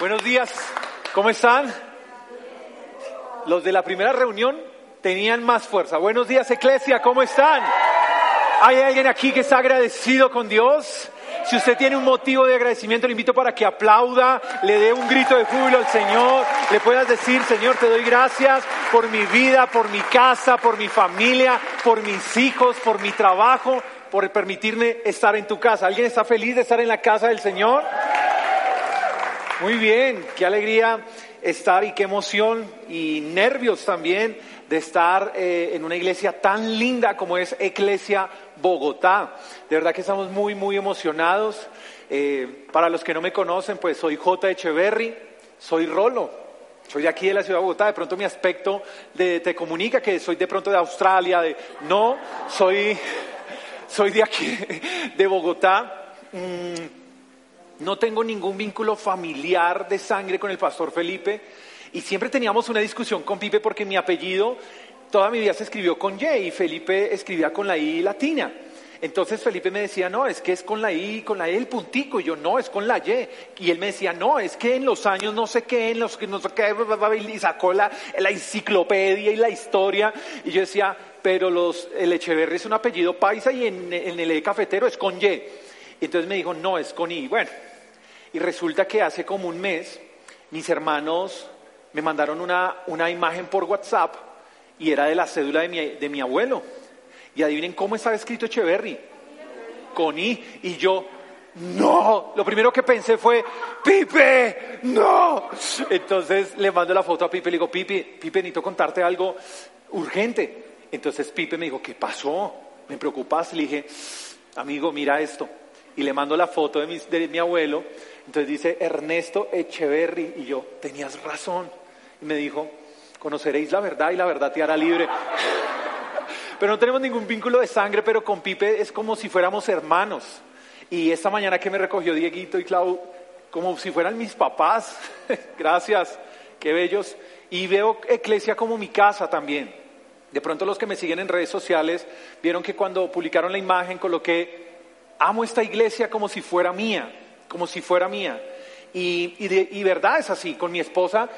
Buenos días, ¿cómo están? Los de la primera reunión tenían más fuerza. Buenos días, Eclesia, ¿cómo están? ¿Hay alguien aquí que está agradecido con Dios? Si usted tiene un motivo de agradecimiento, le invito para que aplauda, le dé un grito de júbilo al Señor, le puedas decir, Señor, te doy gracias por mi vida, por mi casa, por mi familia, por mis hijos, por mi trabajo, por permitirme estar en tu casa. ¿Alguien está feliz de estar en la casa del Señor? Muy bien, qué alegría estar y qué emoción y nervios también de estar eh, en una iglesia tan linda como es Iglesia Bogotá. De verdad que estamos muy, muy emocionados. Eh, para los que no me conocen, pues soy J. Echeverry, soy Rolo. Soy de aquí de la ciudad de Bogotá, de pronto mi aspecto de, te comunica que soy de pronto de Australia, de no, soy, soy de aquí, de Bogotá. Mm, no tengo ningún vínculo familiar de sangre con el pastor Felipe y siempre teníamos una discusión con Pipe porque mi apellido toda mi vida se escribió con Y y Felipe escribía con la I latina. Entonces Felipe me decía, no, es que es con la I, con la E el puntico. Y yo, no, es con la Y. Y él me decía, no, es que en los años no sé qué, en los que no sé qué, y sacó la, la enciclopedia y la historia. Y yo decía, pero los, el Echeverri es un apellido paisa y en, en el E cafetero es con Y. Y entonces me dijo, no, es con I. Bueno, y resulta que hace como un mes mis hermanos me mandaron una, una imagen por WhatsApp y era de la cédula de mi, de mi abuelo. Y adivinen cómo estaba escrito Echeverry. Con I. Y yo, no. Lo primero que pensé fue, Pipe, no. Entonces le mando la foto a Pipe le digo, Pipe, Pipe, necesito contarte algo urgente. Entonces Pipe me dijo, ¿qué pasó? ¿Me preocupas? Le dije, amigo, mira esto. Y le mando la foto de mi, de mi abuelo entonces dice Ernesto Echeverry y yo, tenías razón. Y me dijo, conoceréis la verdad y la verdad te hará libre. pero no tenemos ningún vínculo de sangre, pero con Pipe es como si fuéramos hermanos. Y esta mañana que me recogió Dieguito y Clau, como si fueran mis papás, gracias, qué bellos. Y veo Eclesia como mi casa también. De pronto los que me siguen en redes sociales vieron que cuando publicaron la imagen coloqué, amo esta iglesia como si fuera mía como si fuera mía. Y, y, verdad es así, con mi esposa,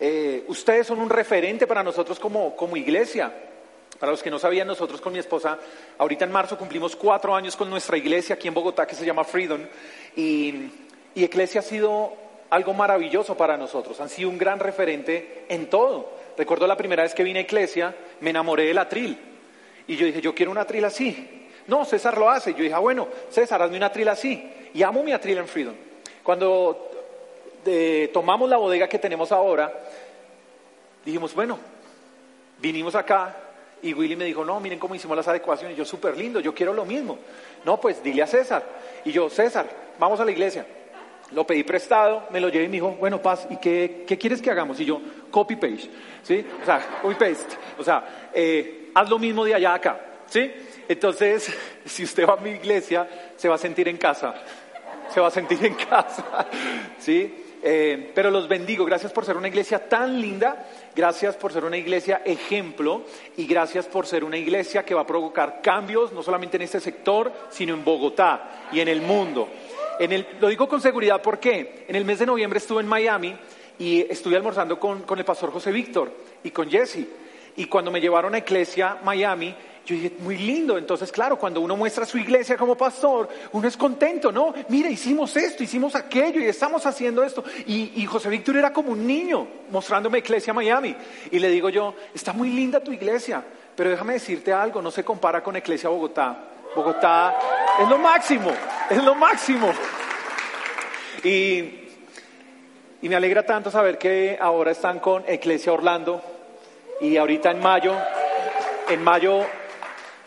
eh, ustedes son un referente para nosotros como, como iglesia. Para los que no sabían, nosotros con mi esposa, ahorita en marzo cumplimos cuatro años con nuestra iglesia aquí en Bogotá que se llama Freedom. Y, y Iglesia ha sido algo maravilloso para nosotros, han sido un gran referente en todo. Recuerdo la primera vez que vine a Iglesia, me enamoré del atril. Y yo dije, yo quiero un atril así. No, César lo hace. Yo dije, ah, bueno, César, hazme una atril así. Y amo mi atril en Freedom. Cuando eh, tomamos la bodega que tenemos ahora, dijimos, bueno, vinimos acá y Willy me dijo, no, miren cómo hicimos las adecuaciones. Yo, súper lindo, yo quiero lo mismo. No, pues dile a César. Y yo, César, vamos a la iglesia. Lo pedí prestado, me lo llevé y me dijo, bueno, Paz, ¿y qué, quieres que hagamos? Y yo, copy paste, ¿sí? O sea, copy paste. O sea, eh, haz lo mismo de allá acá, ¿sí? Entonces, si usted va a mi iglesia, se va a sentir en casa. Se va a sentir en casa. ¿Sí? Eh, pero los bendigo. Gracias por ser una iglesia tan linda. Gracias por ser una iglesia ejemplo. Y gracias por ser una iglesia que va a provocar cambios, no solamente en este sector, sino en Bogotá y en el mundo. En el, lo digo con seguridad porque en el mes de noviembre estuve en Miami y estuve almorzando con, con el pastor José Víctor y con Jesse. Y cuando me llevaron a Iglesia Miami, yo dije, muy lindo. Entonces, claro, cuando uno muestra su iglesia como pastor, uno es contento, ¿no? Mira, hicimos esto, hicimos aquello y estamos haciendo esto. Y, José Víctor era como un niño mostrándome Iglesia Miami. Y le digo yo, está muy linda tu iglesia, pero déjame decirte algo, no se compara con Iglesia Bogotá. Bogotá es lo máximo, es lo máximo. Y, y me alegra tanto saber que ahora están con Iglesia Orlando y ahorita en mayo, en mayo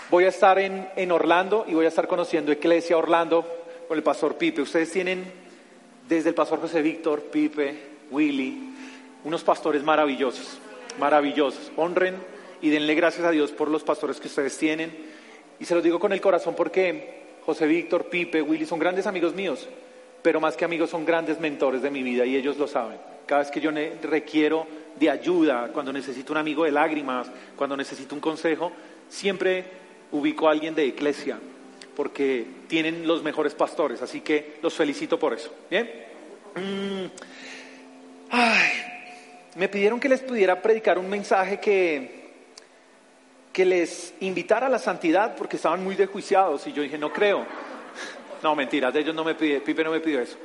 Voy a estar en, Orlando y voy a estar conociendo Iglesia Orlando con el pastor Pipe. Ustedes tienen desde el pastor José Víctor, Pipe, Willy, unos pastores maravillosos, maravillosos. Honren y denle gracias a Dios por los pastores que ustedes tienen. Y se los digo con el corazón porque José Víctor, Pipe, Willy son grandes amigos míos, pero más que amigos son grandes mentores de mi vida y ellos lo saben. Cada vez que yo requiero de ayuda, cuando necesito un amigo de lágrimas, cuando necesito un consejo, siempre ubico a alguien de iglesia, porque tienen los mejores pastores, así que los felicito por eso. Bien, Mm, me pidieron que les pudiera predicar un mensaje que, que les invitara a la santidad porque estaban muy desjuiciados y yo dije, no creo. No, mentiras, de ellos no me pide, Pipe no me pidió eso.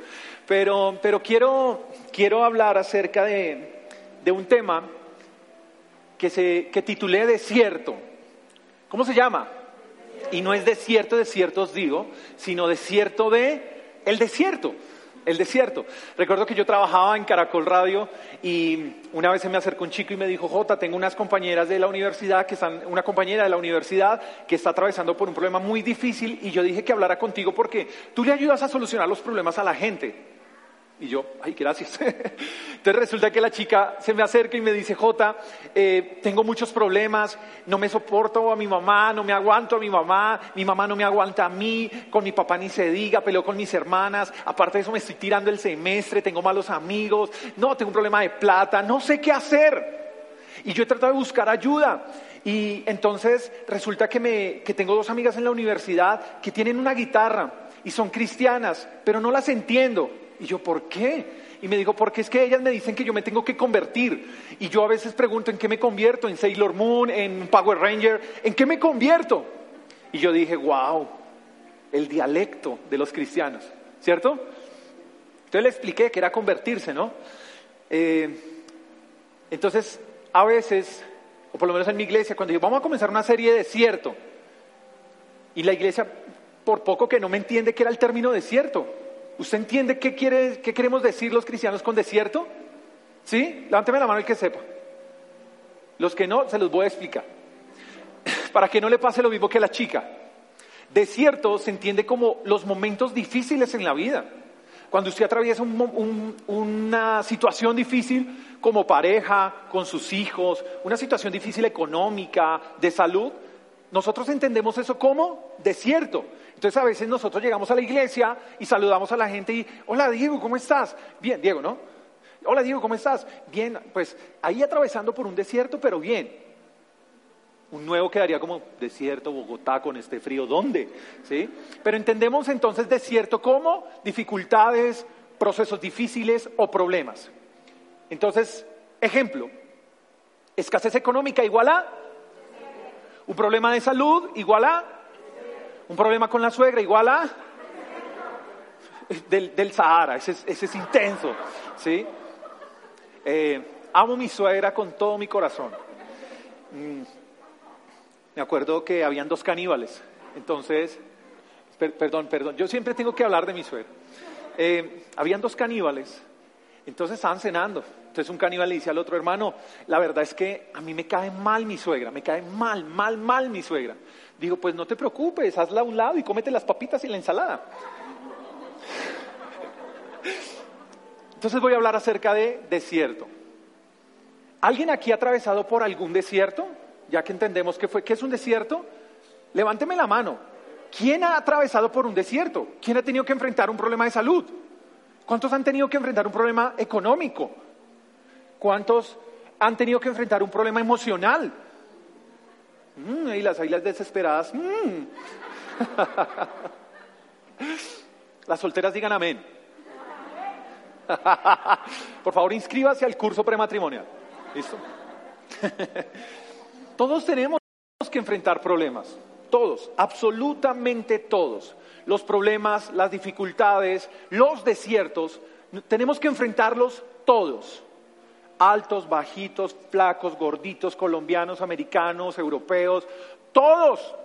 Pero, pero quiero, quiero hablar acerca de, de un tema que, se, que titulé Desierto. ¿Cómo se llama? Y no es desierto, desierto os digo, sino desierto de el desierto el desierto. Recuerdo que yo trabajaba en Caracol Radio y una vez se me acercó un chico y me dijo, Jota, tengo unas compañeras de la universidad que están, una compañera de la universidad que está atravesando por un problema muy difícil y yo dije que hablara contigo porque tú le ayudas a solucionar los problemas a la gente. Y yo, ay, gracias. Entonces resulta que la chica se me acerca y me dice, Jota, eh, tengo muchos problemas, no me soporto a mi mamá, no me aguanto a mi mamá, mi mamá no me aguanta a mí, con mi papá ni se diga, peleo con mis hermanas, aparte de eso me estoy tirando el semestre, tengo malos amigos, no, tengo un problema de plata, no sé qué hacer. Y yo he tratado de buscar ayuda. Y entonces resulta que, me, que tengo dos amigas en la universidad que tienen una guitarra y son cristianas, pero no las entiendo. Y yo, ¿por qué? Y me dijo, porque es que ellas me dicen que yo me tengo que convertir. Y yo a veces pregunto, ¿en qué me convierto? ¿En Sailor Moon? ¿En Power Ranger? ¿En qué me convierto? Y yo dije, wow, el dialecto de los cristianos, ¿cierto? Entonces le expliqué que era convertirse, ¿no? Eh, entonces, a veces, o por lo menos en mi iglesia, cuando digo, vamos a comenzar una serie de desierto, y la iglesia, por poco que no me entiende que era el término desierto, ¿Usted entiende qué, quiere, qué queremos decir los cristianos con desierto? ¿Sí? Levánteme la mano el que sepa. Los que no, se los voy a explicar. Para que no le pase lo mismo que a la chica. Desierto se entiende como los momentos difíciles en la vida. Cuando usted atraviesa una situación difícil como pareja, con sus hijos, una situación difícil económica, de salud, nosotros entendemos eso como desierto. Entonces a veces nosotros llegamos a la iglesia y saludamos a la gente y, hola Diego, ¿cómo estás? Bien, Diego, ¿no? Hola Diego, ¿cómo estás? Bien, pues ahí atravesando por un desierto, pero bien. Un nuevo quedaría como desierto, Bogotá con este frío, ¿dónde? ¿Sí? Pero entendemos entonces desierto como dificultades, procesos difíciles o problemas. Entonces, ejemplo, escasez económica igual a un problema de salud igual a un problema con la suegra igual a del, del Sahara, ese, es intenso, ¿sí? Eh, amo mi suegra con todo mi corazón. Mm, me acuerdo que habían dos caníbales, entonces, perdón, perdón, yo siempre tengo que hablar de mi suegra. Eh, habían dos caníbales, entonces estaban cenando. Entonces un caníbal le dice al otro hermano, la verdad es que a mí me cae mal mi suegra, me cae mal, mal, mal mi suegra. Digo, pues no te preocupes, hazla a un lado y cómete las papitas y la ensalada. Entonces voy a hablar acerca de desierto. ¿Alguien aquí ha atravesado por algún desierto? Ya que entendemos que fue, ¿qué es un desierto? Levánteme la mano. ¿Quién ha atravesado por un desierto? ¿Quién ha tenido que enfrentar un problema de salud? ¿Cuántos han tenido que enfrentar un problema económico? ¿Cuántos han tenido que enfrentar un problema emocional? Mm, y las águilas desesperadas. Mm. las solteras digan amén. Por favor, inscríbase al curso prematrimonial. ¿Listo? todos tenemos que enfrentar problemas. Todos, absolutamente todos. Los problemas, las dificultades, los desiertos, tenemos que enfrentarlos todos altos, bajitos, flacos, gorditos, colombianos, americanos, europeos, todos,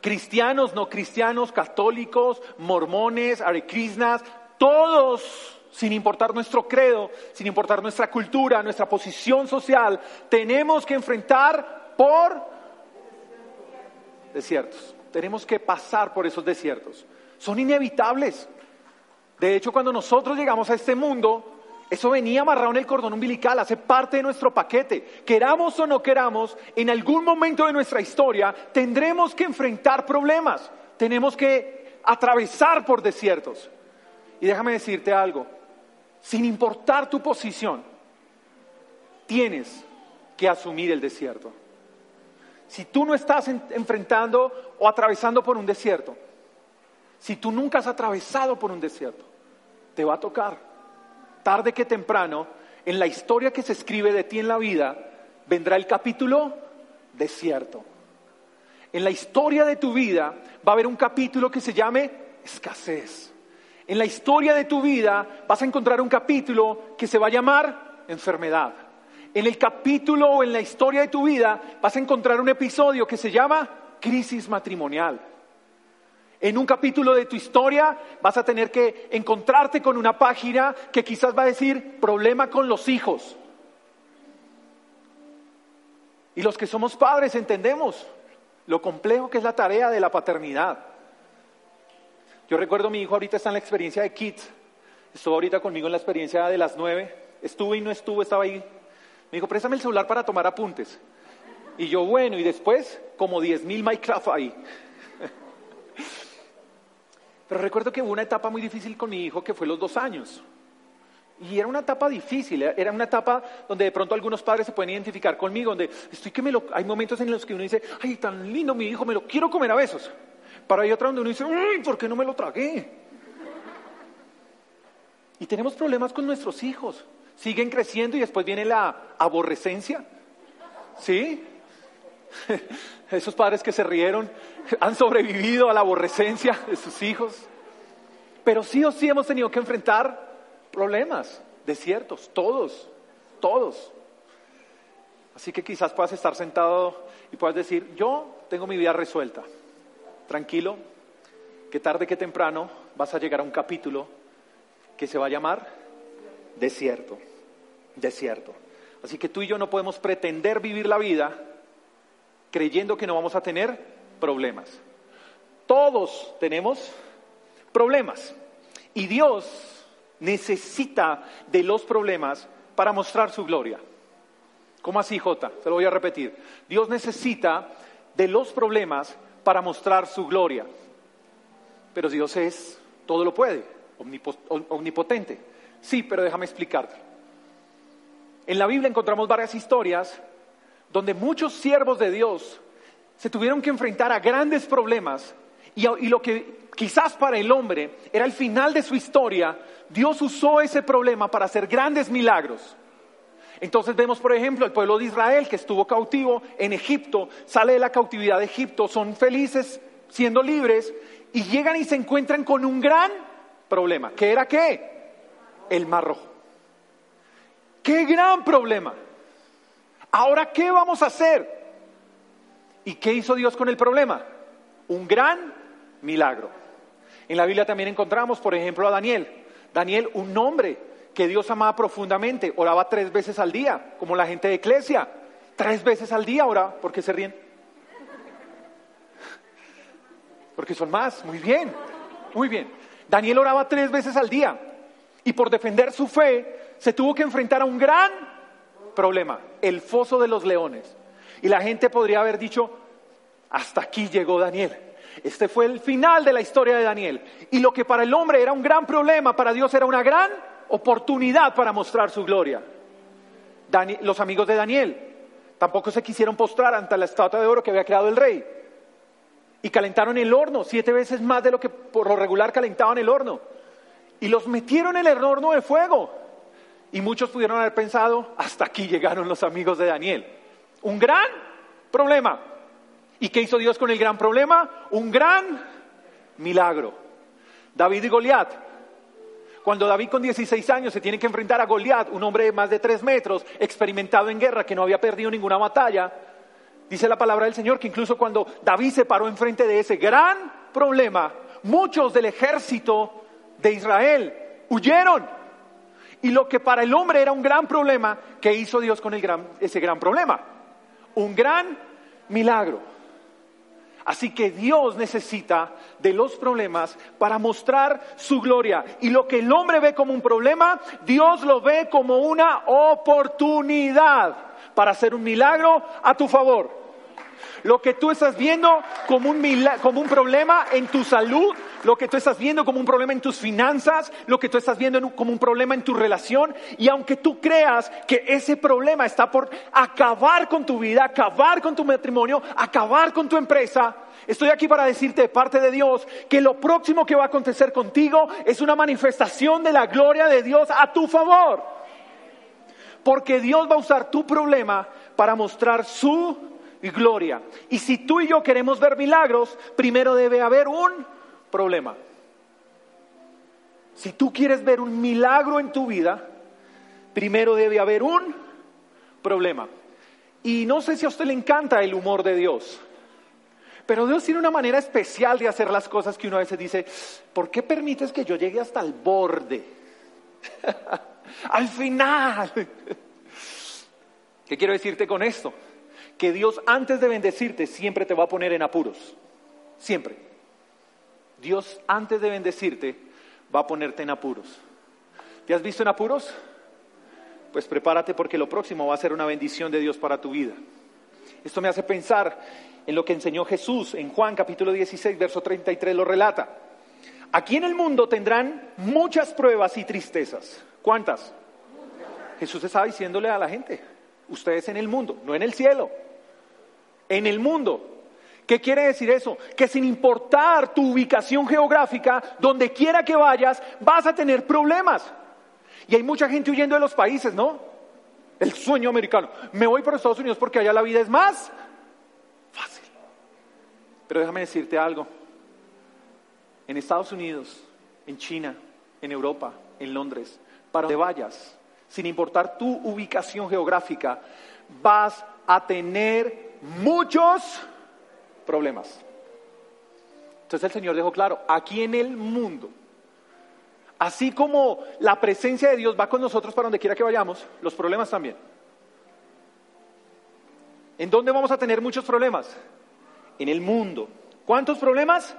cristianos, no cristianos, católicos, mormones, arequisnas, todos, sin importar nuestro credo, sin importar nuestra cultura, nuestra posición social, tenemos que enfrentar por desiertos. Tenemos que pasar por esos desiertos. Son inevitables. De hecho, cuando nosotros llegamos a este mundo, eso venía amarrado en el cordón umbilical, hace parte de nuestro paquete. Queramos o no queramos, en algún momento de nuestra historia tendremos que enfrentar problemas, tenemos que atravesar por desiertos. Y déjame decirte algo, sin importar tu posición, tienes que asumir el desierto. Si tú no estás enfrentando o atravesando por un desierto, si tú nunca has atravesado por un desierto, te va a tocar tarde que temprano, en la historia que se escribe de ti en la vida, vendrá el capítulo desierto. En la historia de tu vida va a haber un capítulo que se llame escasez. En la historia de tu vida vas a encontrar un capítulo que se va a llamar enfermedad. En el capítulo o en la historia de tu vida vas a encontrar un episodio que se llama crisis matrimonial. En un capítulo de tu historia vas a tener que encontrarte con una página que quizás va a decir problema con los hijos. Y los que somos padres entendemos lo complejo que es la tarea de la paternidad. Yo recuerdo mi hijo ahorita está en la experiencia de Kids, estuvo ahorita conmigo en la experiencia de las nueve, estuve y no estuve, estaba ahí. Me dijo, préstame el celular para tomar apuntes. Y yo, bueno, y después, como diez mil Minecraft ahí. Pero recuerdo que hubo una etapa muy difícil con mi hijo que fue los dos años. Y era una etapa difícil, era una etapa donde de pronto algunos padres se pueden identificar conmigo, donde estoy que me hay momentos en los que uno dice, ay, tan lindo mi hijo, me lo quiero comer a besos. Pero hay otra donde uno dice, uy, ¿por qué no me lo tragué? Y tenemos problemas con nuestros hijos. Siguen creciendo y después viene la aborrecencia. ¿Sí? Esos padres que se rieron han sobrevivido a la aborrecencia de sus hijos. Pero sí o sí hemos tenido que enfrentar problemas, desiertos, todos, todos. Así que quizás puedas estar sentado y puedas decir, yo tengo mi vida resuelta, tranquilo, que tarde que temprano vas a llegar a un capítulo que se va a llamar desierto, desierto. Así que tú y yo no podemos pretender vivir la vida creyendo que no vamos a tener problemas. Todos tenemos problemas. Y Dios necesita de los problemas para mostrar su gloria. ¿Cómo así, Jota? Se lo voy a repetir. Dios necesita de los problemas para mostrar su gloria. Pero Dios es, todo lo puede, omnipotente. Sí, pero déjame explicarte. En la Biblia encontramos varias historias donde muchos siervos de Dios se tuvieron que enfrentar a grandes problemas y, lo que quizás para el hombre era el final de su historia, Dios usó ese problema para hacer grandes milagros. Entonces vemos, por ejemplo, el pueblo de Israel que estuvo cautivo en Egipto, sale de la cautividad de Egipto, son felices siendo libres y llegan y se encuentran con un gran problema. ¿Qué era qué? El mar rojo. ¡Qué gran problema! Ahora, ¿qué vamos a hacer? ¿Y qué hizo Dios con el problema? Un gran milagro. En la Biblia también encontramos, por ejemplo, a Daniel. Daniel, un hombre que Dios amaba profundamente, oraba tres veces al día, como la gente de Iglesia. Tres veces al día oraba. ¿Por qué se ríen? Porque son más. Muy bien, muy bien. Daniel oraba tres veces al día y por defender su fe se tuvo que enfrentar a un gran problema, el foso de los leones. Y la gente podría haber dicho, hasta aquí llegó Daniel. Este fue el final de la historia de Daniel. Y lo que para el hombre era un gran problema, para Dios era una gran oportunidad para mostrar su gloria. los amigos de Daniel tampoco se quisieron postrar ante la estatua de oro que había creado el rey. Y calentaron el horno siete veces más de lo que por lo regular calentaban el horno. Y los metieron en el horno de fuego. Y muchos pudieron haber pensado, hasta aquí llegaron los amigos de Daniel. Un gran problema. ¿Y qué hizo Dios con el gran problema? Un gran milagro. David y Goliat. Cuando David con 16 años se tiene que enfrentar a Goliat, un hombre de más de 3 metros, experimentado en guerra, que no había perdido ninguna batalla, dice la palabra del Señor que incluso cuando David se paró enfrente de ese gran problema, muchos del ejército de Israel huyeron. Y lo que para el hombre era un gran problema, ¿qué hizo Dios con ese gran problema? Un gran milagro. Así que Dios necesita de los problemas para mostrar su gloria. Y lo que el hombre ve como un problema, Dios lo ve como una oportunidad para hacer un milagro a tu favor. Lo que tú estás viendo como un, como un problema en tu salud, lo que tú estás viendo como un problema en tus finanzas, lo que tú estás viendo como un problema en tu relación. Y aunque tú creas que ese problema está por acabar con tu vida, acabar con tu matrimonio, acabar con tu empresa, estoy aquí para decirte de parte de Dios que lo próximo que va a acontecer contigo es una manifestación de la gloria de Dios a tu favor. Porque Dios va a usar tu problema para mostrar su gloria. Y si tú y yo queremos ver milagros, primero debe haber un problema. Si tú quieres ver un milagro en tu vida, primero debe haber un problema. Y no sé si a usted le encanta el humor de Dios, pero Dios tiene una manera especial de hacer las cosas que uno a veces dice, ¿por qué permites que yo llegue hasta el borde? Al final. ¿Qué quiero decirte con esto? Que Dios antes de bendecirte siempre te va a poner en apuros. Siempre. Dios antes de bendecirte va a ponerte en apuros. ¿Te has visto en apuros? Pues prepárate porque lo próximo va a ser una bendición de Dios para tu vida. Esto me hace pensar en lo que enseñó Jesús en Juan capítulo 16, verso 33 lo relata. Aquí en el mundo tendrán muchas pruebas y tristezas. ¿Cuántas? Jesús estaba diciéndole a la gente, ustedes en el mundo, no en el cielo, en el mundo ¿Qué quiere decir eso? Que sin importar tu ubicación geográfica, donde quiera que vayas, vas a tener problemas. Y hay mucha gente huyendo de los países, ¿no? El sueño americano. Me voy para Estados Unidos porque allá la vida es más fácil. Pero déjame decirte algo. En Estados Unidos, en China, en Europa, en Londres, para donde vayas, sin importar tu ubicación geográfica, vas a tener muchos problemas. Entonces el Señor dejó claro, aquí en el mundo, así como la presencia de Dios va con nosotros para donde quiera que vayamos, los problemas también. ¿En dónde vamos a tener muchos problemas? En el mundo. ¿Cuántos problemas?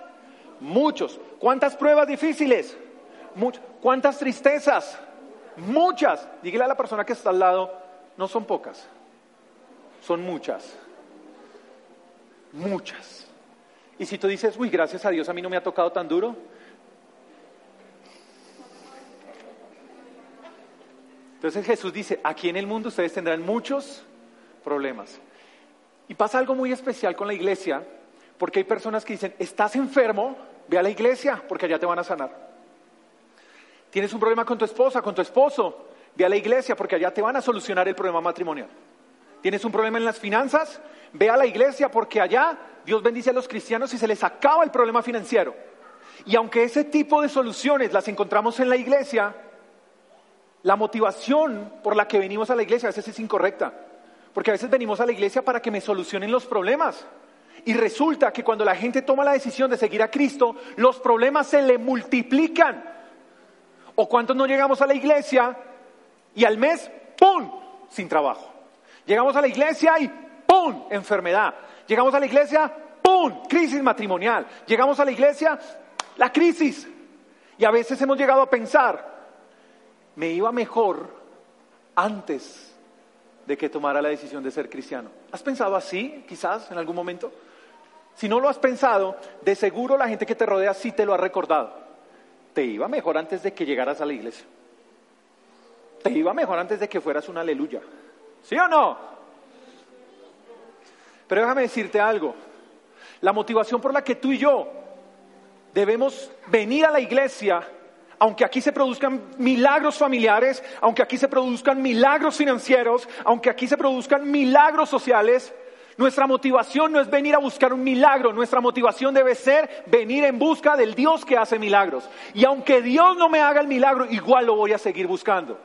Muchos. ¿Cuántas pruebas difíciles? Muchas. ¿Cuántas tristezas? Muchas. Dígale a la persona que está al lado, no son pocas, son muchas muchas. Y si tú dices, uy, gracias a Dios a mí no me ha tocado tan duro, Entonces Jesús dice, aquí en el mundo ustedes tendrán muchos problemas. Y pasa algo muy especial con la iglesia, porque hay personas que dicen, estás enfermo, ve a la iglesia, porque allá te van a sanar. Tienes un problema con tu esposa, con tu esposo, ve a la iglesia, porque allá te van a solucionar el problema matrimonial. Tienes un problema en las finanzas, ve a la iglesia porque allá Dios bendice a los cristianos y se les acaba el problema financiero. Y aunque ese tipo de soluciones las encontramos en la iglesia, la motivación por la que venimos a la iglesia a veces es incorrecta. Porque a veces venimos a la iglesia para que me solucionen los problemas. Y resulta que cuando la gente toma la decisión de seguir a Cristo, los problemas se le multiplican. ¿O cuántos no llegamos a la iglesia y al mes, ¡pum!, sin trabajo? Llegamos a la iglesia y ¡pum! enfermedad. Llegamos a la iglesia, ¡pum! crisis matrimonial. Llegamos a la iglesia, la crisis. Y a veces hemos llegado a pensar, me iba mejor antes de que tomara la decisión de ser cristiano. ¿Has pensado así, quizás, en algún momento? Si no lo has pensado, de seguro la gente que te rodea sí te lo ha recordado. Te iba mejor antes de que llegaras a la iglesia. Te iba mejor antes de que fueras un aleluya. ¿Sí o no? Pero déjame decirte algo. La motivación por la que tú y yo debemos venir a la iglesia, aunque aquí se produzcan milagros familiares, aunque aquí se produzcan milagros financieros, aunque aquí se produzcan milagros sociales, nuestra motivación no es venir a buscar un milagro, nuestra motivación debe ser venir en busca del Dios que hace milagros. Y aunque Dios no me haga el milagro, igual lo voy a seguir buscando.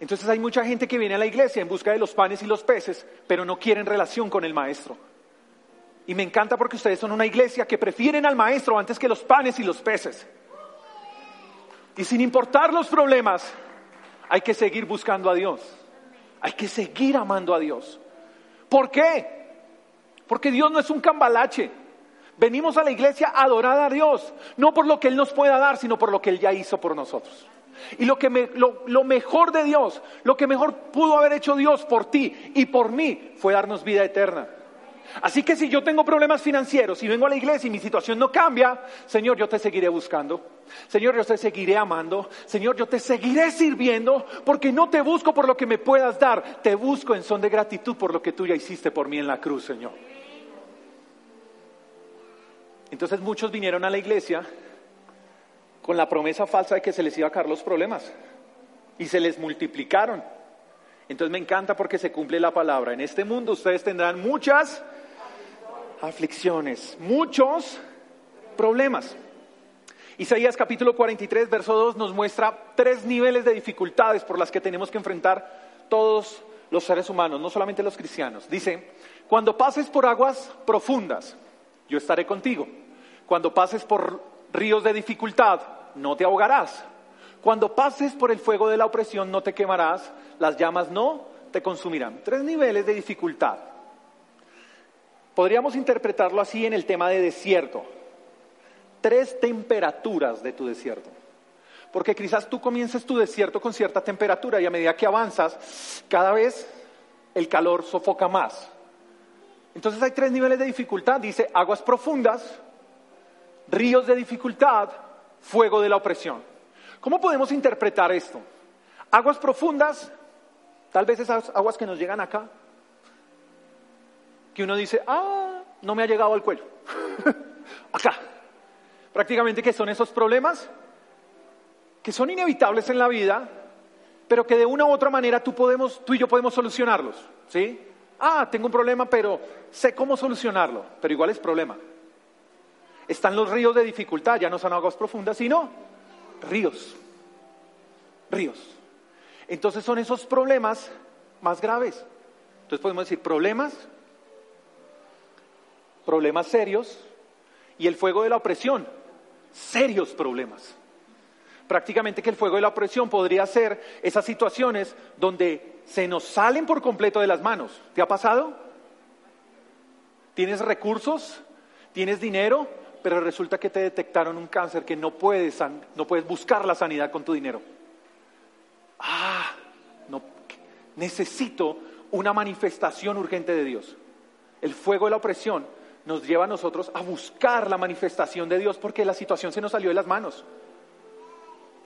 Entonces hay mucha gente que viene a la iglesia en busca de los panes y los peces, pero no quieren relación con el maestro. Y me encanta porque ustedes son una iglesia que prefieren al maestro antes que los panes y los peces. Y sin importar los problemas, hay que seguir buscando a Dios. Hay que seguir amando a Dios. ¿Por qué? Porque Dios no es un cambalache. Venimos a la iglesia a adorar a Dios, no por lo que Él nos pueda dar, sino por lo que Él ya hizo por nosotros. Y lo, que lo, mejor de Dios, lo que mejor pudo haber hecho Dios por ti y por mí fue darnos vida eterna. Así que si yo tengo problemas financieros y vengo a la iglesia y mi situación no cambia, Señor, yo te seguiré buscando. Señor, yo te seguiré amando. Señor, yo te seguiré sirviendo porque no te busco por lo que me puedas dar. Te busco en son de gratitud por lo que tú ya hiciste por mí en la cruz, Señor. Entonces muchos vinieron a la iglesia con la promesa falsa de que se les iba a caer los problemas y se les multiplicaron. Entonces me encanta porque se cumple la palabra. En este mundo ustedes tendrán muchas aflicciones, muchos problemas. Isaías capítulo 43, verso 2 nos muestra tres niveles de dificultades por las que tenemos que enfrentar todos los seres humanos, no solamente los cristianos. Dice, cuando pases por aguas profundas, yo estaré contigo. Cuando pases por ríos de dificultad, no te ahogarás. Cuando pases por el fuego de la opresión, no te quemarás, las llamas no te consumirán. Tres niveles de dificultad. Podríamos interpretarlo así en el tema de desierto. Tres temperaturas de tu desierto. Porque quizás tú comiences tu desierto con cierta temperatura y a medida que avanzas, cada vez el calor sofoca más. Entonces hay tres niveles de dificultad. Dice aguas profundas, ríos de dificultad, fuego de la opresión. ¿Cómo podemos interpretar esto? Aguas profundas, tal vez esas aguas que nos llegan acá, que uno dice, ah, no me ha llegado al cuello. acá. Prácticamente que son esos problemas que son inevitables en la vida, pero que de una u otra manera tú, podemos, tú y yo podemos solucionarlos. ¿sí? Ah, tengo un problema, pero sé cómo solucionarlo, pero igual es problema. Están los ríos de dificultad, ya no son aguas profundas, sino ríos. Ríos. Entonces son esos problemas más graves. Entonces podemos decir problemas, problemas serios y el fuego de la opresión, serios problemas. Prácticamente que el fuego de la opresión podría ser esas situaciones donde se nos salen por completo de las manos. ¿Te ha pasado? ¿Tienes recursos? ¿Tienes dinero? Pero resulta que te detectaron un cáncer que no puedes, no puedes buscar la sanidad con tu dinero. Ah, no, necesito una manifestación urgente de Dios. El fuego de la opresión nos lleva a nosotros a buscar la manifestación de Dios porque la situación se nos salió de las manos.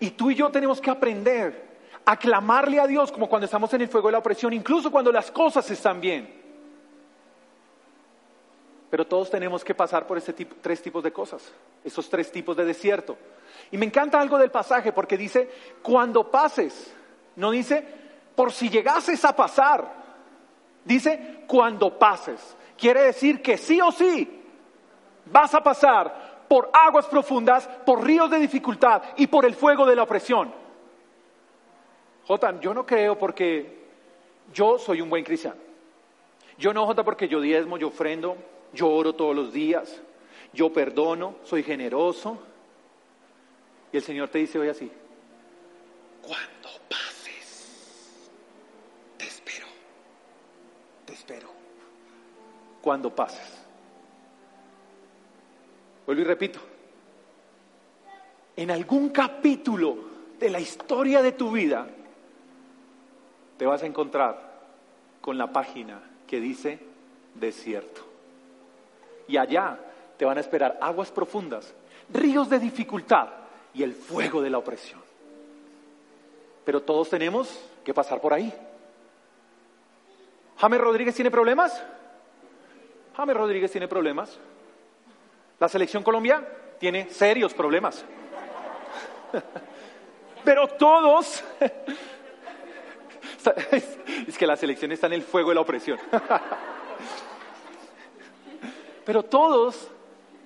Y tú y yo tenemos que aprender a clamarle a Dios como cuando estamos en el fuego de la opresión, incluso cuando las cosas están bien. Pero todos tenemos que pasar por ese tipo, tres tipos de cosas, esos tres tipos de desierto. Y me encanta algo del pasaje porque dice, cuando pases, no dice, por si llegases a pasar, dice, cuando pases. Quiere decir que sí o sí vas a pasar por aguas profundas, por ríos de dificultad y por el fuego de la opresión. Jotan, yo no creo porque yo soy un buen cristiano. Yo no, Jota, porque yo diezmo, yo ofrendo, yo oro todos los días, yo perdono, soy generoso. Y el Señor te dice hoy así, cuando pases, te espero, te espero, cuando pases. Vuelvo y repito, en algún capítulo de la historia de tu vida te vas a encontrar con la página que dice desierto y allá te van a esperar aguas profundas, ríos de dificultad y el fuego de la opresión. Pero todos tenemos que pasar por ahí. ¿James Rodríguez tiene problemas? James Rodríguez tiene problemas. La selección Colombia tiene serios problemas. Pero todos... es que la selección está en el fuego de la opresión. Pero todos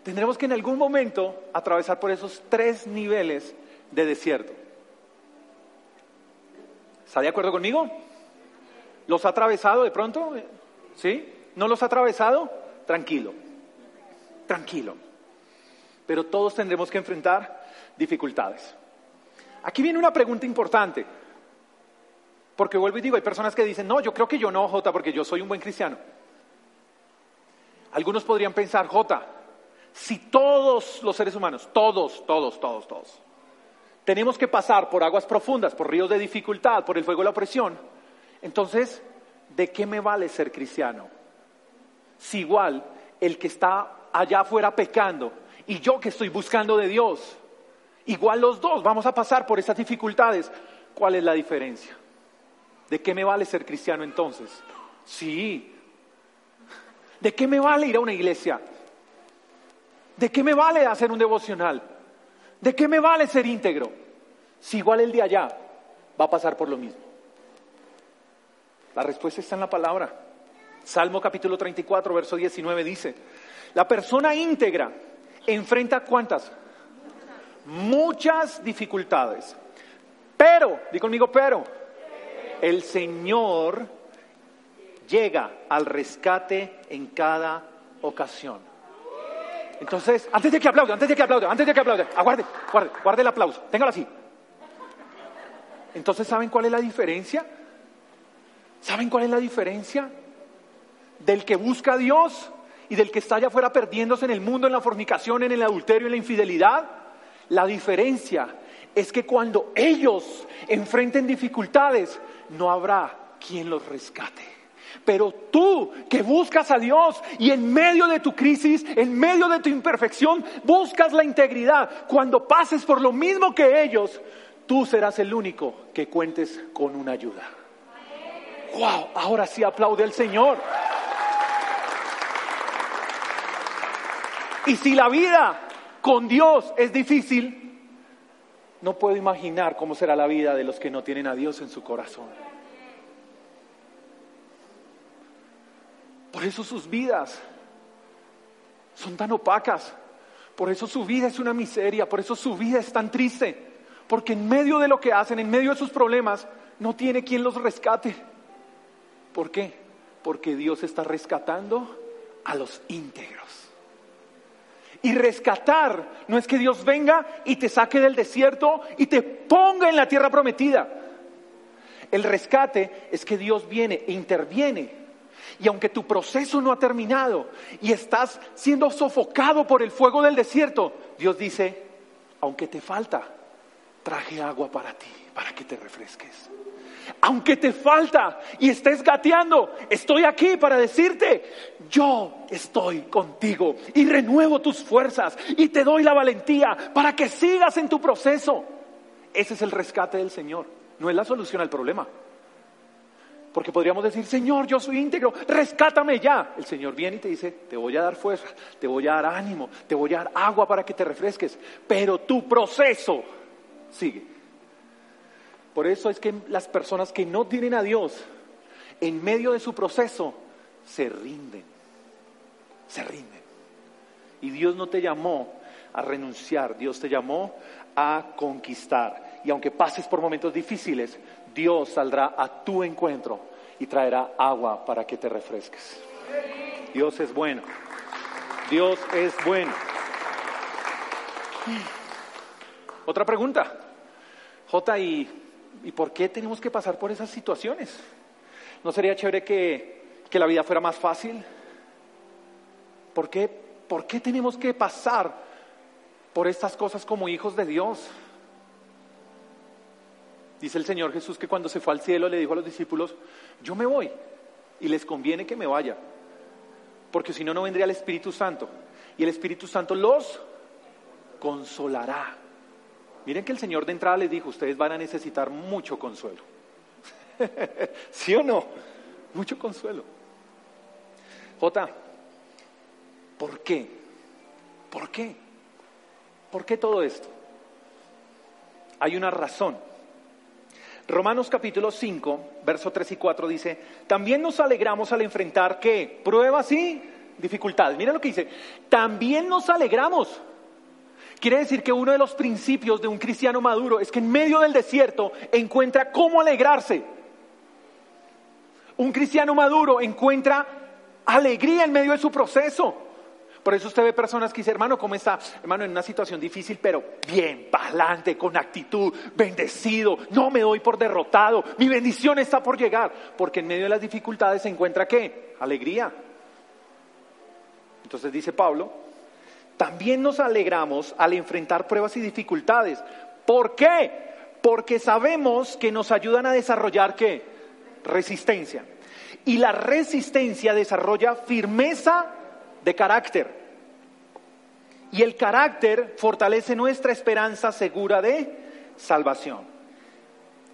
tendremos que en algún momento atravesar por esos tres niveles de desierto. ¿Está de acuerdo conmigo? ¿Los ha atravesado de pronto? ¿Sí? ¿No los ha atravesado? Tranquilo, tranquilo. Pero todos tendremos que enfrentar dificultades. Aquí viene una pregunta importante. Porque vuelvo y digo, hay personas que dicen, no, yo creo que yo no, Jota, porque yo soy un buen cristiano. Algunos podrían pensar, J, si todos los seres humanos, todos, todos, todos, todos, tenemos que pasar por aguas profundas, por ríos de dificultad, por el fuego de la opresión, entonces, ¿de qué me vale ser cristiano? si igual el que está allá afuera pecando y yo que estoy buscando de Dios, igual los dos vamos a pasar por esas dificultades, ¿cuál es la diferencia? ¿De qué me vale ser cristiano entonces? Sí. ¿De qué me vale ir a una iglesia? ¿De qué me vale hacer un devocional? ¿De qué me vale ser íntegro? Si igual el de allá va a pasar por lo mismo. La respuesta está en la palabra. Salmo capítulo 34, verso 19 dice, la persona íntegra enfrenta cuántas? Muchas dificultades. Pero, di conmigo, pero, el Señor llega al rescate en cada ocasión. Entonces, antes de que aplaude, antes de que aplaude, antes de que aplaude, aguarde, guarde, guarde el aplauso, téngalo así. Entonces, ¿saben cuál es la diferencia? ¿Saben cuál es la diferencia? Del que busca a Dios y del que está allá afuera perdiéndose en el mundo, en la fornicación, en el adulterio, en la infidelidad. La diferencia es que cuando ellos enfrenten dificultades, no habrá quien los rescate. Pero tú que buscas a Dios y en medio de tu crisis, en medio de tu imperfección, buscas la integridad. Cuando pases por lo mismo que ellos, tú serás el único que cuentes con una ayuda. ¡Wow! Ahora sí aplaude al Señor. Y si la vida con Dios es difícil, no puedo imaginar cómo será la vida de los que no tienen a Dios en su corazón. Por eso sus vidas son tan opacas. Por eso su vida es una miseria. Por eso su vida es tan triste. Porque en medio de lo que hacen, en medio de sus problemas, no tiene quien los rescate. ¿Por qué? Porque Dios está rescatando a los íntegros. Y rescatar no es que Dios venga y te saque del desierto y te ponga en la tierra prometida. El rescate es que Dios viene e interviene y aunque tu proceso no ha terminado y estás siendo sofocado por el fuego del desierto, Dios dice, aunque te falta, traje agua para ti, para que te refresques. Aunque te falta y estés gateando, estoy aquí para decirte, yo estoy contigo y renuevo tus fuerzas y te doy la valentía para que sigas en tu proceso. Ese es el rescate del Señor, no es la solución al problema. Porque podríamos decir, Señor, yo soy íntegro, rescátame ya. El Señor viene y te dice, te voy a dar fuerza, te voy a dar ánimo, te voy a dar agua para que te refresques, pero tu proceso sigue. Por eso es que las personas que no tienen a Dios, en medio de su proceso, se rinden, se rinden. Y Dios no te llamó a renunciar, Dios te llamó a conquistar. Y aunque pases por momentos difíciles, Dios saldrá a tu encuentro y traerá agua para que te refresques. Dios es bueno. Dios es bueno. Otra pregunta. J, ¿y, ¿y por qué tenemos que pasar por esas situaciones? ¿No sería chévere que, que la vida fuera más fácil? ¿Por qué, ¿Por qué tenemos que pasar por estas cosas como hijos de Dios? Dice el Señor Jesús que cuando se fue al cielo le dijo a los discípulos, yo me voy y les conviene que me vaya, porque si no, no vendría el Espíritu Santo. Y el Espíritu Santo los consolará. Miren que el Señor de entrada les dijo, ustedes van a necesitar mucho consuelo. ¿Sí o no? Mucho consuelo. J, ¿por qué? ¿Por qué? ¿Por qué todo esto? Hay una razón. Romanos capítulo 5, verso 3 y 4 dice, también nos alegramos al enfrentar qué? Pruebas y dificultades. Mira lo que dice, también nos alegramos. Quiere decir que uno de los principios de un cristiano maduro es que en medio del desierto encuentra cómo alegrarse. Un cristiano maduro encuentra alegría en medio de su proceso. Por eso usted ve personas que dicen, hermano, ¿cómo está? Hermano, en una situación difícil, pero bien, pa'lante, con actitud, bendecido, no me doy por derrotado, mi bendición está por llegar, porque en medio de las dificultades se encuentra qué? Alegría. Entonces dice Pablo, también nos alegramos al enfrentar pruebas y dificultades. ¿Por qué? Porque sabemos que nos ayudan a desarrollar qué? Resistencia. Y la resistencia desarrolla firmeza de carácter. Y el carácter fortalece nuestra esperanza segura de salvación.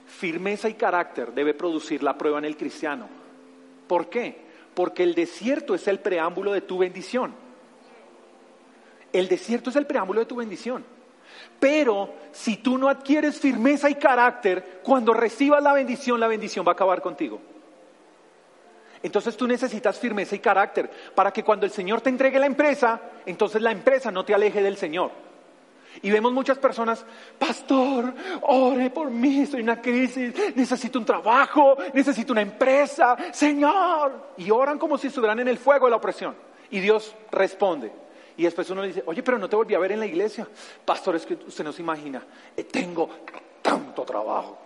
Firmeza y carácter debe producir la prueba en el cristiano. ¿Por qué? Porque el desierto es el preámbulo de tu bendición. El desierto es el preámbulo de tu bendición. Pero si tú no adquieres firmeza y carácter, cuando recibas la bendición, la bendición va a acabar contigo. Entonces tú necesitas firmeza y carácter para que cuando el Señor te entregue la empresa, entonces la empresa no te aleje del Señor. Y vemos muchas personas, pastor, ore por mí, estoy en una crisis, necesito un trabajo, necesito una empresa, Señor. Y oran como si estuvieran en el fuego de la opresión. Y Dios responde. Y después uno le dice, oye, pero no te volví a ver en la iglesia. Pastor, es que usted no se imagina, eh, tengo tanto trabajo.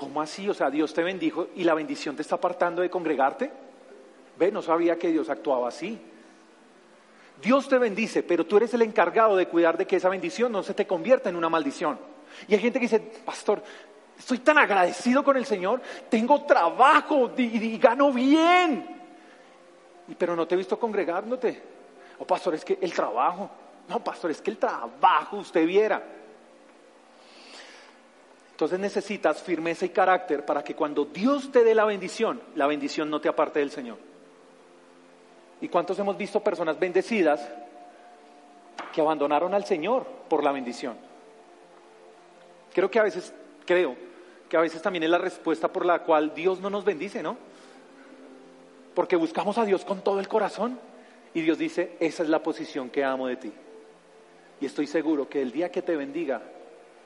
¿Cómo así? O sea, Dios te bendijo y la bendición te está apartando de congregarte. Ve, no sabía que Dios actuaba así. Dios te bendice, pero tú eres el encargado de cuidar de que esa bendición no se te convierta en una maldición. Y hay gente que dice, pastor, estoy tan agradecido con el Señor, tengo trabajo y, gano bien. Y, pero no te he visto congregándote. O oh, pastor, es que el trabajo. No, pastor, es que el trabajo usted viera. Entonces necesitas firmeza y carácter para que cuando Dios te dé la bendición, la bendición no te aparte del Señor. ¿Y cuántos hemos visto personas bendecidas que abandonaron al Señor por la bendición? Creo que a veces, creo que a veces también es la respuesta por la cual Dios no nos bendice, ¿no? Porque buscamos a Dios con todo el corazón y Dios dice, esa es la posición que amo de ti. Y estoy seguro que el día que te bendiga,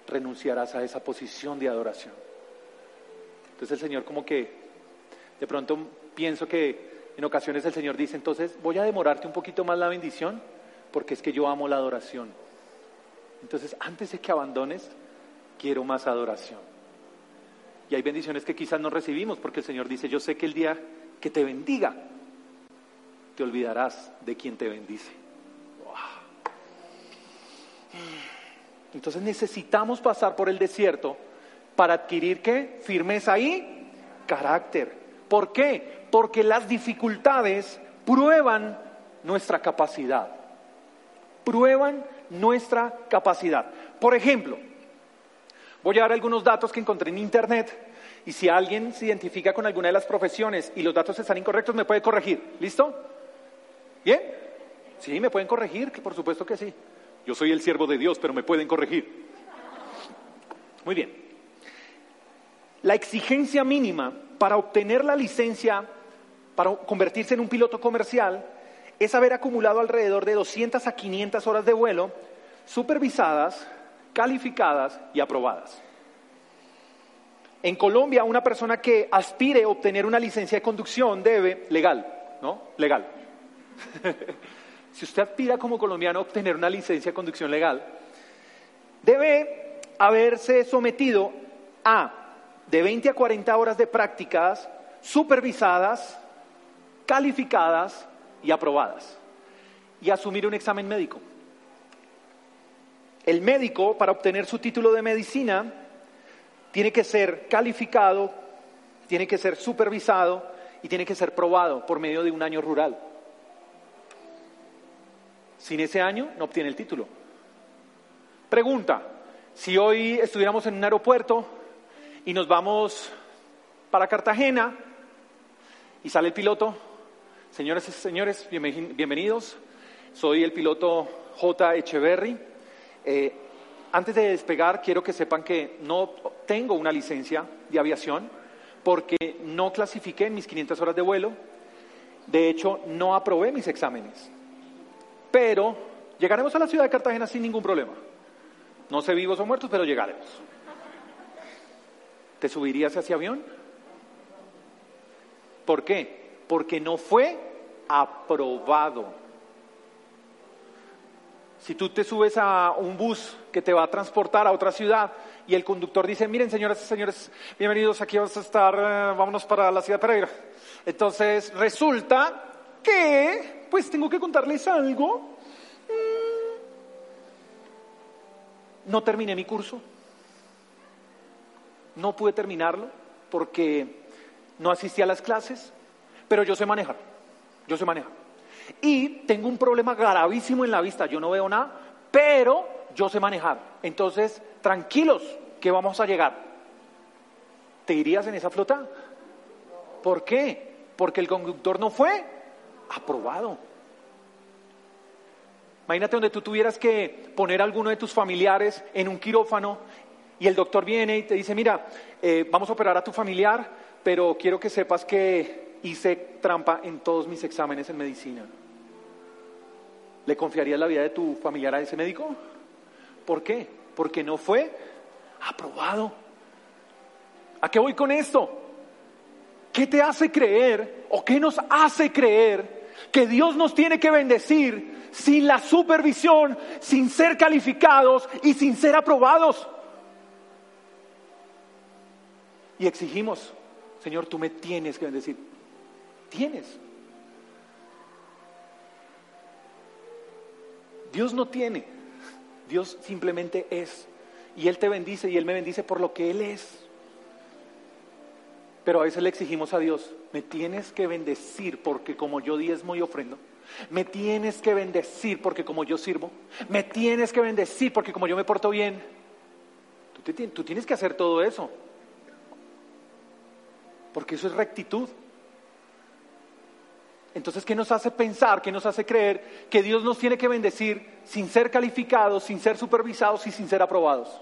renunciarás a esa posición de adoración. Entonces el Señor como que de pronto pienso que en ocasiones el Señor dice, entonces voy a demorarte un poquito más la bendición porque es que yo amo la adoración. Entonces, antes de que abandones, quiero más adoración. Y hay bendiciones que quizás no recibimos porque el Señor dice, yo sé que el día que te bendiga, te olvidarás de quien te bendice. Entonces necesitamos pasar por el desierto para adquirir qué? Firmeza y carácter. ¿Por qué? Porque las dificultades prueban nuestra capacidad. Prueban nuestra capacidad. Por ejemplo, voy a dar algunos datos que encontré en Internet y si alguien se identifica con alguna de las profesiones y los datos están incorrectos, me puede corregir. ¿Listo? ¿Bien? Sí, me pueden corregir, por supuesto que sí. Yo soy el siervo de Dios, pero me pueden corregir. Muy bien. La exigencia mínima para obtener la licencia, para convertirse en un piloto comercial, es haber acumulado alrededor de 200 a 500 horas de vuelo supervisadas, calificadas y aprobadas. En Colombia, una persona que aspire a obtener una licencia de conducción debe, legal, ¿no? Legal. si usted aspira como colombiano a obtener una licencia de conducción legal, debe haberse sometido a de 20 a 40 horas de prácticas supervisadas, calificadas y aprobadas. Y asumir un examen médico. El médico, para obtener su título de medicina, tiene que ser calificado, tiene que ser supervisado y tiene que ser probado por medio de un año rural. Sin ese año no obtiene el título. Pregunta, si hoy estuviéramos en un aeropuerto y nos vamos para Cartagena y sale el piloto. Señoras y señores, bienvenidos. Soy el piloto J. Echeverry. Eh, antes de despegar, quiero que sepan que no tengo una licencia de aviación porque no clasifiqué en mis 500 horas de vuelo. De hecho, no aprobé mis exámenes. Pero llegaremos a la ciudad de Cartagena sin ningún problema. No sé vivos o muertos, pero llegaremos. ¿Te subirías a avión? ¿Por qué? Porque no fue aprobado. Si tú te subes a un bus que te va a transportar a otra ciudad y el conductor dice, miren señoras y señores, bienvenidos, aquí vamos a estar, eh, vámonos para la ciudad de Pereira. Entonces resulta que, pues tengo que contarles algo. No terminé mi curso no pude terminarlo porque no asistí a las clases, pero yo sé manejar, yo sé manejar. Y tengo un problema gravísimo en la vista, yo no veo nada, pero yo sé manejar. Entonces, tranquilos, que vamos a llegar. ¿Te irías en esa flota? ¿Por qué? Porque el conductor no fue aprobado. Imagínate donde tú tuvieras que poner a alguno de tus familiares en un quirófano y el doctor viene y te dice, mira, eh, vamos a operar a tu familiar, pero quiero que sepas que hice trampa en todos mis exámenes en medicina. ¿Le confiarías la vida de tu familiar a ese médico? ¿Por qué? Porque no fue aprobado. ¿A qué voy con esto? ¿Qué te hace creer o qué nos hace creer que Dios nos tiene que bendecir sin la supervisión, sin ser calificados y sin ser aprobados. Y exigimos, Señor, tú me tienes que bendecir. Tienes. Dios no tiene, Dios simplemente es. Y Él te bendice y Él me bendice por lo que Él es. Pero a veces le exigimos a Dios, me tienes que bendecir porque como yo diezmo y ofrendo, me tienes que bendecir porque como yo sirvo. Me tienes que bendecir porque como yo me porto bien. Tú, tienes que hacer todo eso. Porque eso es rectitud. Entonces, ¿qué nos hace pensar, qué nos hace creer que Dios nos tiene que bendecir sin ser calificados, sin ser supervisados y sin ser aprobados?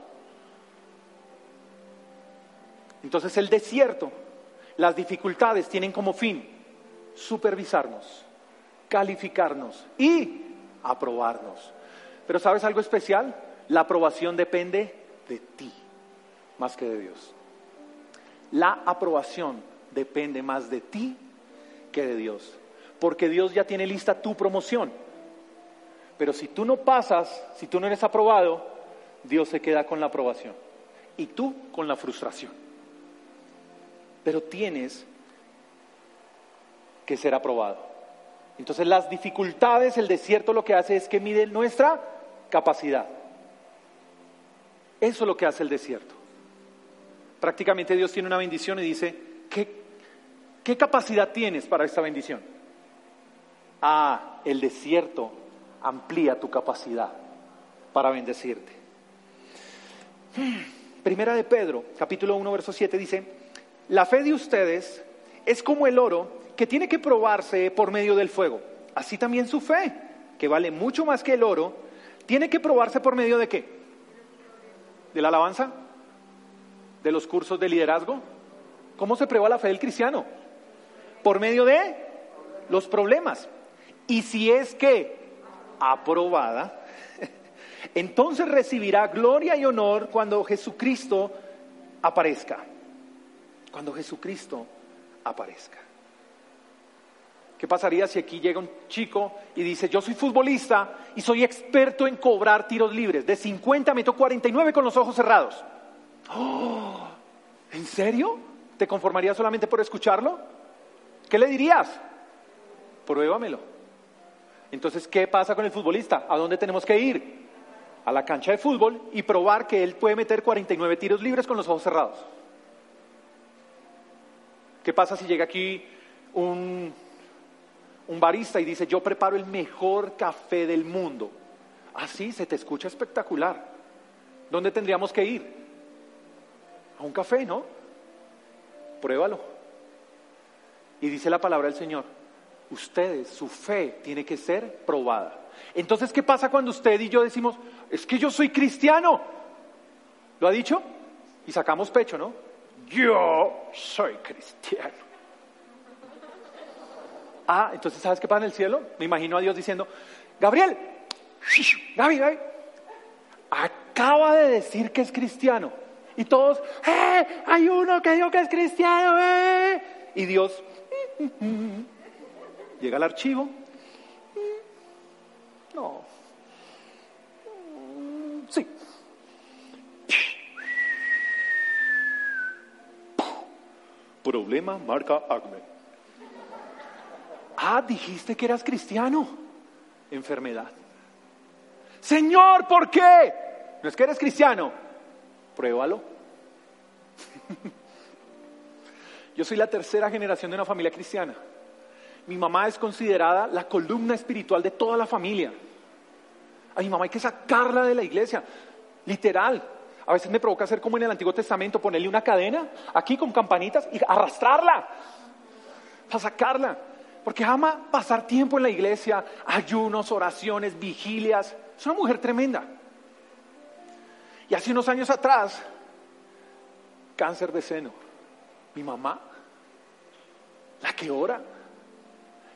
Entonces, el desierto, las dificultades tienen como fin supervisarnos calificarnos y aprobarnos. Pero ¿sabes algo especial? La aprobación depende de ti, más que de Dios. La aprobación depende más de ti que de Dios, porque Dios ya tiene lista tu promoción. Pero si tú no pasas, si tú no eres aprobado, Dios se queda con la aprobación y tú con la frustración. Pero tienes que ser aprobado. Entonces las dificultades, el desierto lo que hace es que mide nuestra capacidad. Eso es lo que hace el desierto. Prácticamente Dios tiene una bendición y dice, ¿qué, qué capacidad tienes para esta bendición? Ah, el desierto amplía tu capacidad para bendecirte. Primera de Pedro, capítulo 1, verso 7 dice, la fe de ustedes es como el oro que tiene que probarse por medio del fuego. Así también su fe, que vale mucho más que el oro, tiene que probarse por medio de qué? ¿De la alabanza? ¿De los cursos de liderazgo? ¿Cómo se prueba la fe del cristiano? Por medio de los problemas. Y si es que aprobada, entonces recibirá gloria y honor cuando Jesucristo aparezca. Cuando Jesucristo aparezca. ¿Qué pasaría si aquí llega un chico y dice, yo soy futbolista y soy experto en cobrar tiros libres? De 50 meto 49 con los ojos cerrados. ¡Oh! ¿En serio? ¿Te conformarías solamente por escucharlo? ¿Qué le dirías? Pruébamelo. Entonces, ¿qué pasa con el futbolista? ¿A dónde tenemos que ir? A la cancha de fútbol y probar que él puede meter 49 tiros libres con los ojos cerrados. ¿Qué pasa si llega aquí un un barista y dice, yo preparo el mejor café del mundo. Así se te escucha espectacular. ¿Dónde tendríamos que ir? A un café, ¿no? Pruébalo. Y dice la palabra del Señor, ustedes, su fe tiene que ser probada. Entonces, ¿qué pasa cuando usted y yo decimos, es que yo soy cristiano? ¿Lo ha dicho? Y sacamos pecho, ¿no? Yo soy cristiano. Ah, entonces, ¿sabes qué pasa en el cielo? Me imagino a Dios diciendo, Gabriel, Gaby, Gaby, acaba de decir que es cristiano. Y todos, ¡eh! Hay uno que dijo que es cristiano, ¡eh! Y Dios, llega al archivo. No. Sí. Problema marca Agme. Ah, dijiste que eras cristiano. Enfermedad. Señor, ¿por qué? No es que eres cristiano. Pruébalo. Yo soy la tercera generación de una familia cristiana. Mi mamá es considerada la columna espiritual de toda la familia. A mi mamá hay que sacarla de la iglesia, literal. A veces me provoca hacer como en el Antiguo Testamento, ponerle una cadena aquí con campanitas y arrastrarla para sacarla. Porque ama pasar tiempo en la iglesia, ayunos, oraciones, vigilias. Es una mujer tremenda. Y hace unos años atrás, cáncer de seno. Mi mamá, la que ora,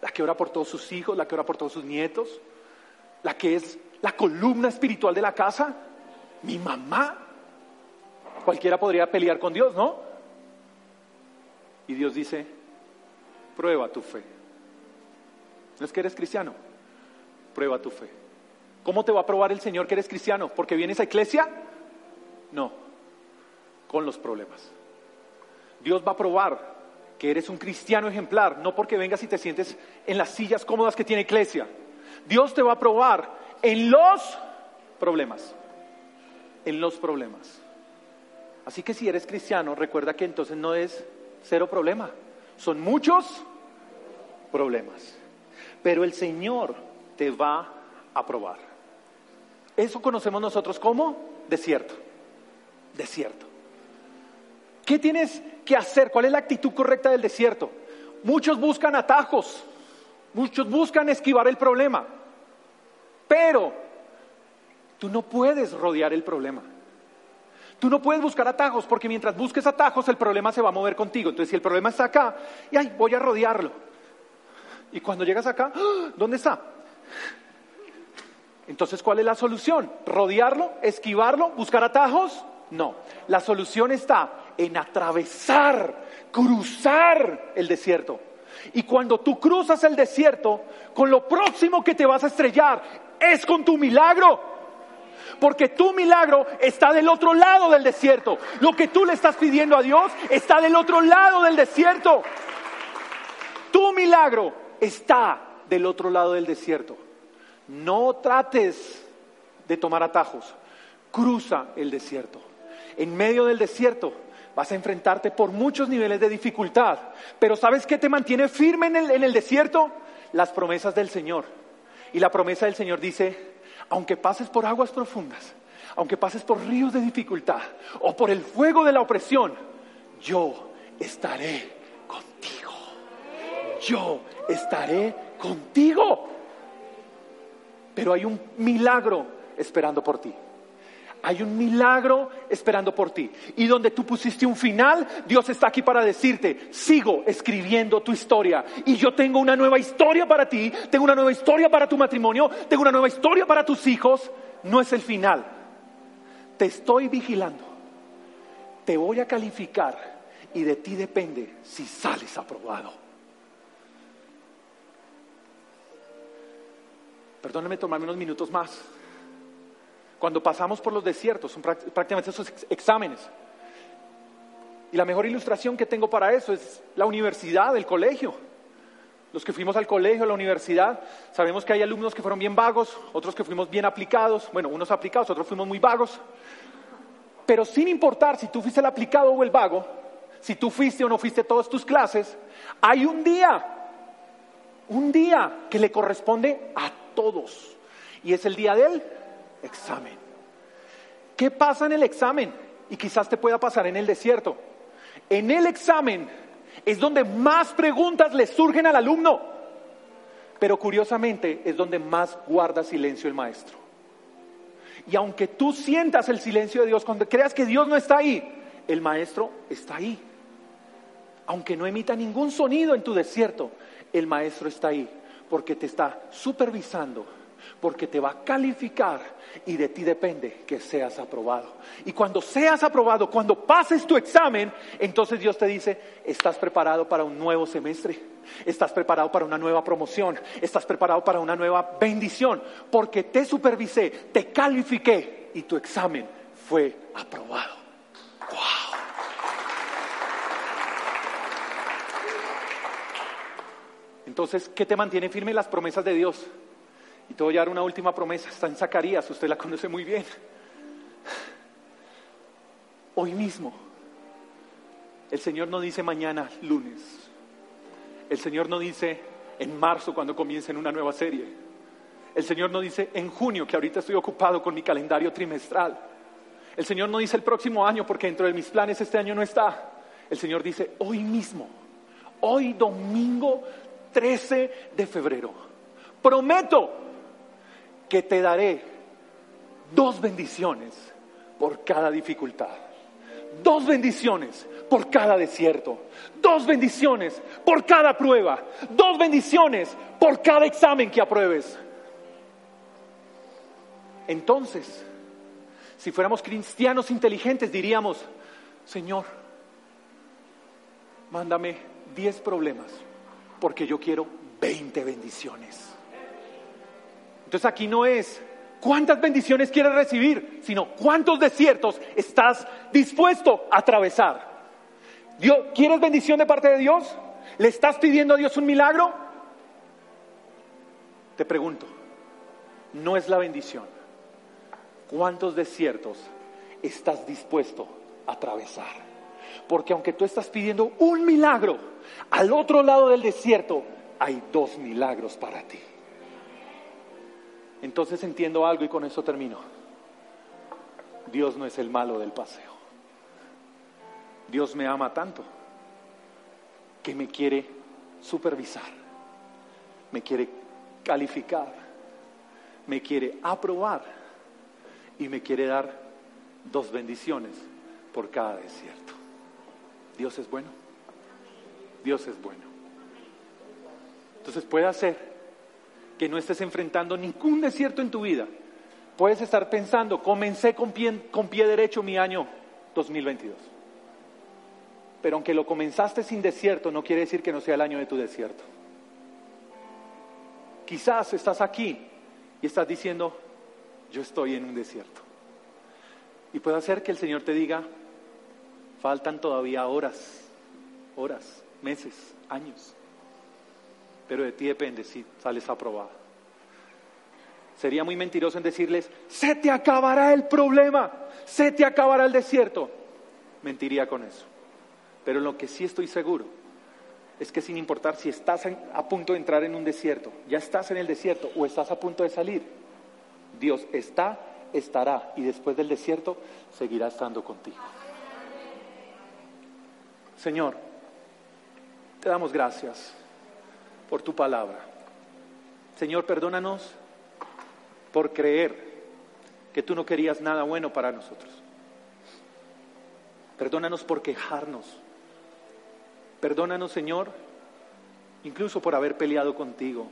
la que ora por todos sus hijos, la que ora por todos sus nietos, la que es la columna espiritual de la casa, mi mamá. Cualquiera podría pelear con Dios, ¿no? Y Dios dice, prueba tu fe. No es que eres cristiano, prueba tu fe. ¿Cómo te va a probar el Señor que eres cristiano? ¿Porque vienes a iglesia? No, con los problemas. Dios va a probar que eres un cristiano ejemplar, no porque vengas y te sientes en las sillas cómodas que tiene iglesia. Dios te va a probar en los problemas, en los problemas. Así que si eres cristiano, recuerda que entonces no es cero problema, son muchos problemas. Pero el Señor te va a probar. Eso conocemos nosotros como desierto. Desierto. ¿Qué tienes que hacer? ¿Cuál es la actitud correcta del desierto? Muchos buscan atajos, muchos buscan esquivar el problema, pero tú no puedes rodear el problema. Tú no puedes buscar atajos porque mientras busques atajos el problema se va a mover contigo. Entonces si el problema está acá, y ay, voy a rodearlo. Y cuando llegas acá, ¡ah! ¿dónde está? Entonces, ¿cuál es la solución? ¿Rodearlo? ¿Esquivarlo? ¿Buscar atajos? No. La solución está en atravesar, cruzar el desierto. Y cuando tú cruzas el desierto, con lo próximo que te vas a estrellar es con tu milagro. Porque tu milagro está del otro lado del desierto. Lo que tú le estás pidiendo a Dios está del otro lado del desierto. Tu milagro está del otro lado del desierto. No trates de tomar atajos. Cruza el desierto. En medio del desierto vas a enfrentarte por muchos niveles de dificultad. Pero ¿sabes qué te mantiene firme en el, en el desierto? Las promesas del Señor. Y la promesa del Señor dice, aunque pases por aguas profundas, aunque pases por ríos de dificultad o por el fuego de la opresión, yo estaré. Yo estaré contigo. Pero hay un milagro esperando por ti. Hay un milagro esperando por ti. Y donde tú pusiste un final, Dios está aquí para decirte, sigo escribiendo tu historia. Y yo tengo una nueva historia para ti, tengo una nueva historia para tu matrimonio, tengo una nueva historia para tus hijos. No es el final. Te estoy vigilando. Te voy a calificar y de ti depende si sales aprobado. Perdóneme tomarme unos minutos más. Cuando pasamos por los desiertos, son prácticamente esos exámenes. Y la mejor ilustración que tengo para eso es la universidad, el colegio. Los que fuimos al colegio, a la universidad, sabemos que hay alumnos que fueron bien vagos, otros que fuimos bien aplicados, bueno, unos aplicados, otros fuimos muy vagos. Pero sin importar si tú fuiste el aplicado o el vago, si tú fuiste o no fuiste todas tus clases, hay un día, un día que le corresponde a todos. Y es el día del examen. ¿Qué pasa en el examen? Y quizás te pueda pasar en el desierto. En el examen es donde más preguntas le surgen al alumno, pero curiosamente es donde más guarda silencio el maestro. Y aunque tú sientas el silencio de Dios, cuando creas que Dios no está ahí, el maestro está ahí. Aunque no emita ningún sonido en tu desierto, el maestro está ahí porque te está supervisando porque te va a calificar y de ti depende que seas aprobado. Y cuando seas aprobado, cuando pases tu examen, entonces Dios te dice, estás preparado para un nuevo semestre, estás preparado para una nueva promoción, estás preparado para una nueva bendición, porque te supervisé, te califiqué y tu examen fue aprobado. ¡Wow! Entonces, ¿qué te mantiene firme las promesas de Dios? Y te voy a una última promesa, está en Zacarías, usted la conoce muy bien. Hoy mismo, El Señor no dice mañana, lunes. El Señor no dice en marzo cuando comiencen una nueva serie. El Señor no dice en junio, que ahorita estoy ocupado con mi calendario trimestral. El Señor no dice el próximo año porque dentro de mis planes este año no está. El Señor dice hoy mismo, hoy domingo 13 de febrero. Prometo que te daré dos bendiciones por cada dificultad. Dos bendiciones por cada desierto. Dos bendiciones por cada prueba. Dos bendiciones por cada examen que apruebes. Entonces, si fuéramos cristianos inteligentes, diríamos, Señor, mándame diez problemas, porque yo quiero veinte bendiciones. Entonces aquí no es cuántas bendiciones quieres recibir, sino cuántos desiertos estás dispuesto a atravesar. Dios, ¿Quieres bendición de parte de Dios? ¿Le estás pidiendo a Dios un milagro? Te pregunto, no es la bendición. ¿Cuántos desiertos estás dispuesto a atravesar? Porque aunque tú estás pidiendo un milagro, al otro lado del desierto hay dos milagros para ti. Entonces entiendo algo y con eso termino. Dios no es el malo del paseo. Dios me ama tanto que me quiere supervisar, me quiere calificar, me quiere aprobar y me quiere dar dos bendiciones por cada desierto. Dios es bueno. Dios es bueno. Entonces puede hacer que no estés enfrentando ningún desierto en tu vida. Puedes estar pensando, comencé con pie, derecho mi año 2022. Pero aunque lo comenzaste sin desierto, no quiere decir que no sea el año de tu desierto. Quizás estás aquí y estás diciendo, yo estoy en un desierto. Y puede ser que el Señor te diga, faltan todavía horas, horas, meses, años. Pero de ti depende si sales aprobado. Sería muy mentiroso en decirles, se te acabará el problema, se te acabará el desierto. Mentiría con eso. Pero lo que sí estoy seguro es que sin importar si estás a punto de entrar en un desierto, ya estás en el desierto o estás a punto de salir, Dios está, estará y después del desierto seguirá estando contigo. Señor, te damos gracias por tu palabra. Señor, perdónanos por creer que tú no querías nada bueno para nosotros. Perdónanos por quejarnos. Perdónanos, Señor, incluso por haber peleado contigo.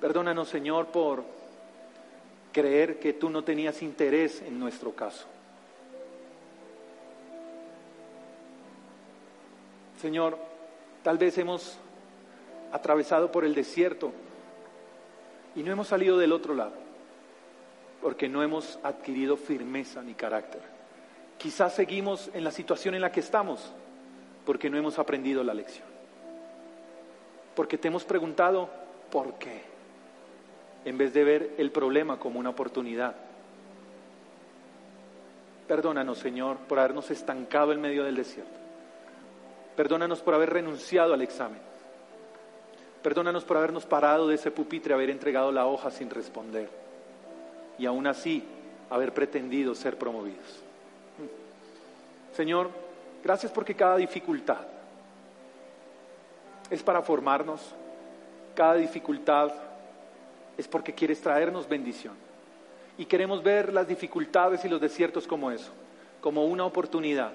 Perdónanos, Señor, por creer que tú no tenías interés en nuestro caso. Señor, tal vez hemos atravesado por el desierto y no hemos salido del otro lado, porque no hemos adquirido firmeza ni carácter. Quizás seguimos en la situación en la que estamos, porque no hemos aprendido la lección. Porque te hemos preguntado, ¿por qué? En vez de ver el problema como una oportunidad. Perdónanos, Señor, por habernos estancado en medio del desierto. Perdónanos por haber renunciado al examen. Perdónanos por habernos parado de ese pupitre, haber entregado la hoja sin responder. Y aún así, haber pretendido ser promovidos. Señor, gracias porque cada dificultad es para formarnos. Cada dificultad es porque quieres traernos bendición. Y queremos ver las dificultades y los desiertos como eso, como una oportunidad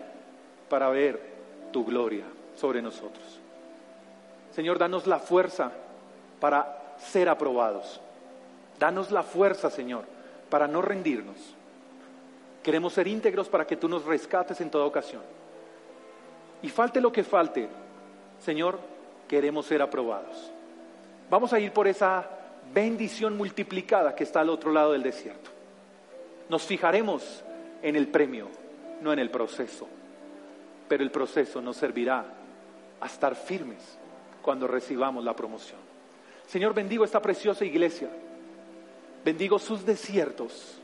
para ver tu gloria sobre nosotros. Señor, danos la fuerza para ser aprobados. Danos la fuerza, Señor, para no rendirnos. Queremos ser íntegros para que tú nos rescates en toda ocasión. Y falte lo que falte, Señor, queremos ser aprobados. Vamos a ir por esa bendición multiplicada que está al otro lado del desierto. Nos fijaremos en el premio, no en el proceso pero el proceso nos servirá a estar firmes cuando recibamos la promoción. Señor, bendigo esta preciosa iglesia, bendigo sus desiertos.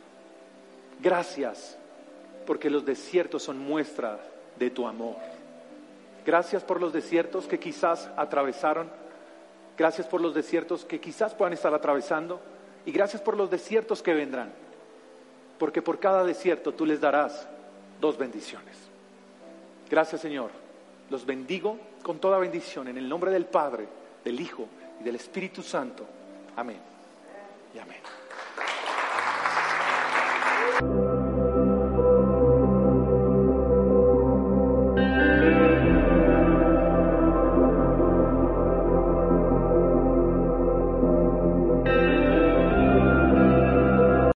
Gracias, porque los desiertos son muestra de tu amor. Gracias por los desiertos que quizás atravesaron. Gracias por los desiertos que quizás puedan estar atravesando. Y gracias por los desiertos que vendrán. Porque por cada desierto tú les darás dos bendiciones. Gracias Señor. Los bendigo con toda bendición en el nombre del Padre, del Hijo y del Espíritu Santo. Amén. Y amén.